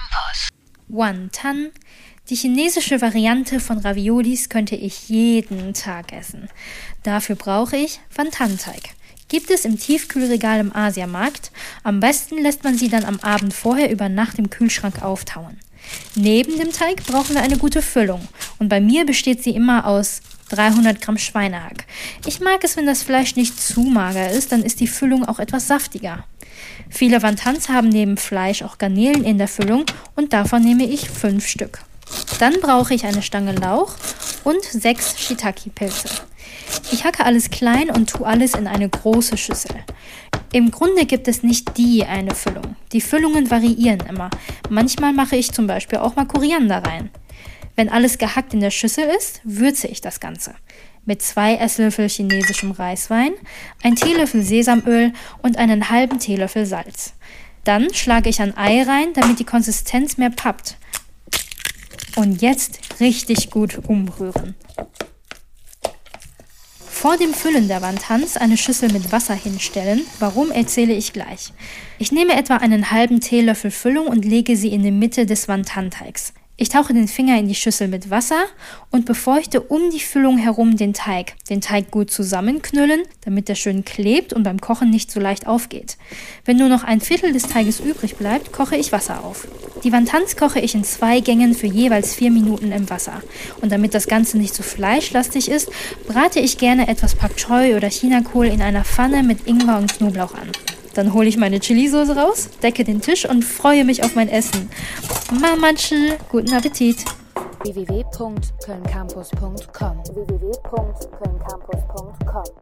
Campus. Wonton. Die chinesische Variante von Raviolis könnte ich jeden Tag essen. Dafür brauche ich Wantan-Teig. Gibt es im Tiefkühlregal im Asiamarkt. Am besten lässt man sie dann am Abend vorher über Nacht im Kühlschrank auftauen. Neben dem Teig brauchen wir eine gute Füllung. Und bei mir besteht sie immer aus 300 Gramm Schweinehack. Ich mag es, wenn das Fleisch nicht zu mager ist, dann ist die Füllung auch etwas saftiger. Viele Wantans haben neben Fleisch auch Garnelen in der Füllung und davon nehme ich fünf Stück. Dann brauche ich eine Stange Lauch und sechs Shiitake-Pilze. Ich hacke alles klein und tue alles in eine große Schüssel. Im Grunde gibt es nicht die eine Füllung. Die Füllungen variieren immer. Manchmal mache ich zum Beispiel auch mal Koriander rein. Wenn alles gehackt in der Schüssel ist, würze ich das Ganze. Mit zwei Esslöffel chinesischem Reiswein, ein Teelöffel Sesamöl und einen halben Teelöffel Salz. Dann schlage ich ein Ei rein, damit die Konsistenz mehr pappt. Und jetzt richtig gut umrühren. Vor dem Füllen der Wontons eine Schüssel mit Wasser hinstellen. Warum erzähle ich gleich. Ich nehme etwa einen halben Teelöffel Füllung und lege sie in die Mitte des Wonton-Teigs. Ich tauche den Finger in die Schüssel mit Wasser und befeuchte um die Füllung herum den Teig. Den Teig gut zusammenknüllen, damit er schön klebt und beim Kochen nicht so leicht aufgeht. Wenn nur noch ein Viertel des Teiges übrig bleibt, koche ich Wasser auf. Die Wontons koche ich in zwei Gängen für jeweils vier Minuten im Wasser. Und damit das Ganze nicht zu fleischlastig ist, brate ich gerne etwas Pak Choi oder Chinakohl in einer Pfanne mit Ingwer und Knoblauch an. Dann hole ich meine Chili-Soße raus, decke den Tisch und freue mich auf mein Essen. Mama, guten Appetit! www.kölncampus.com www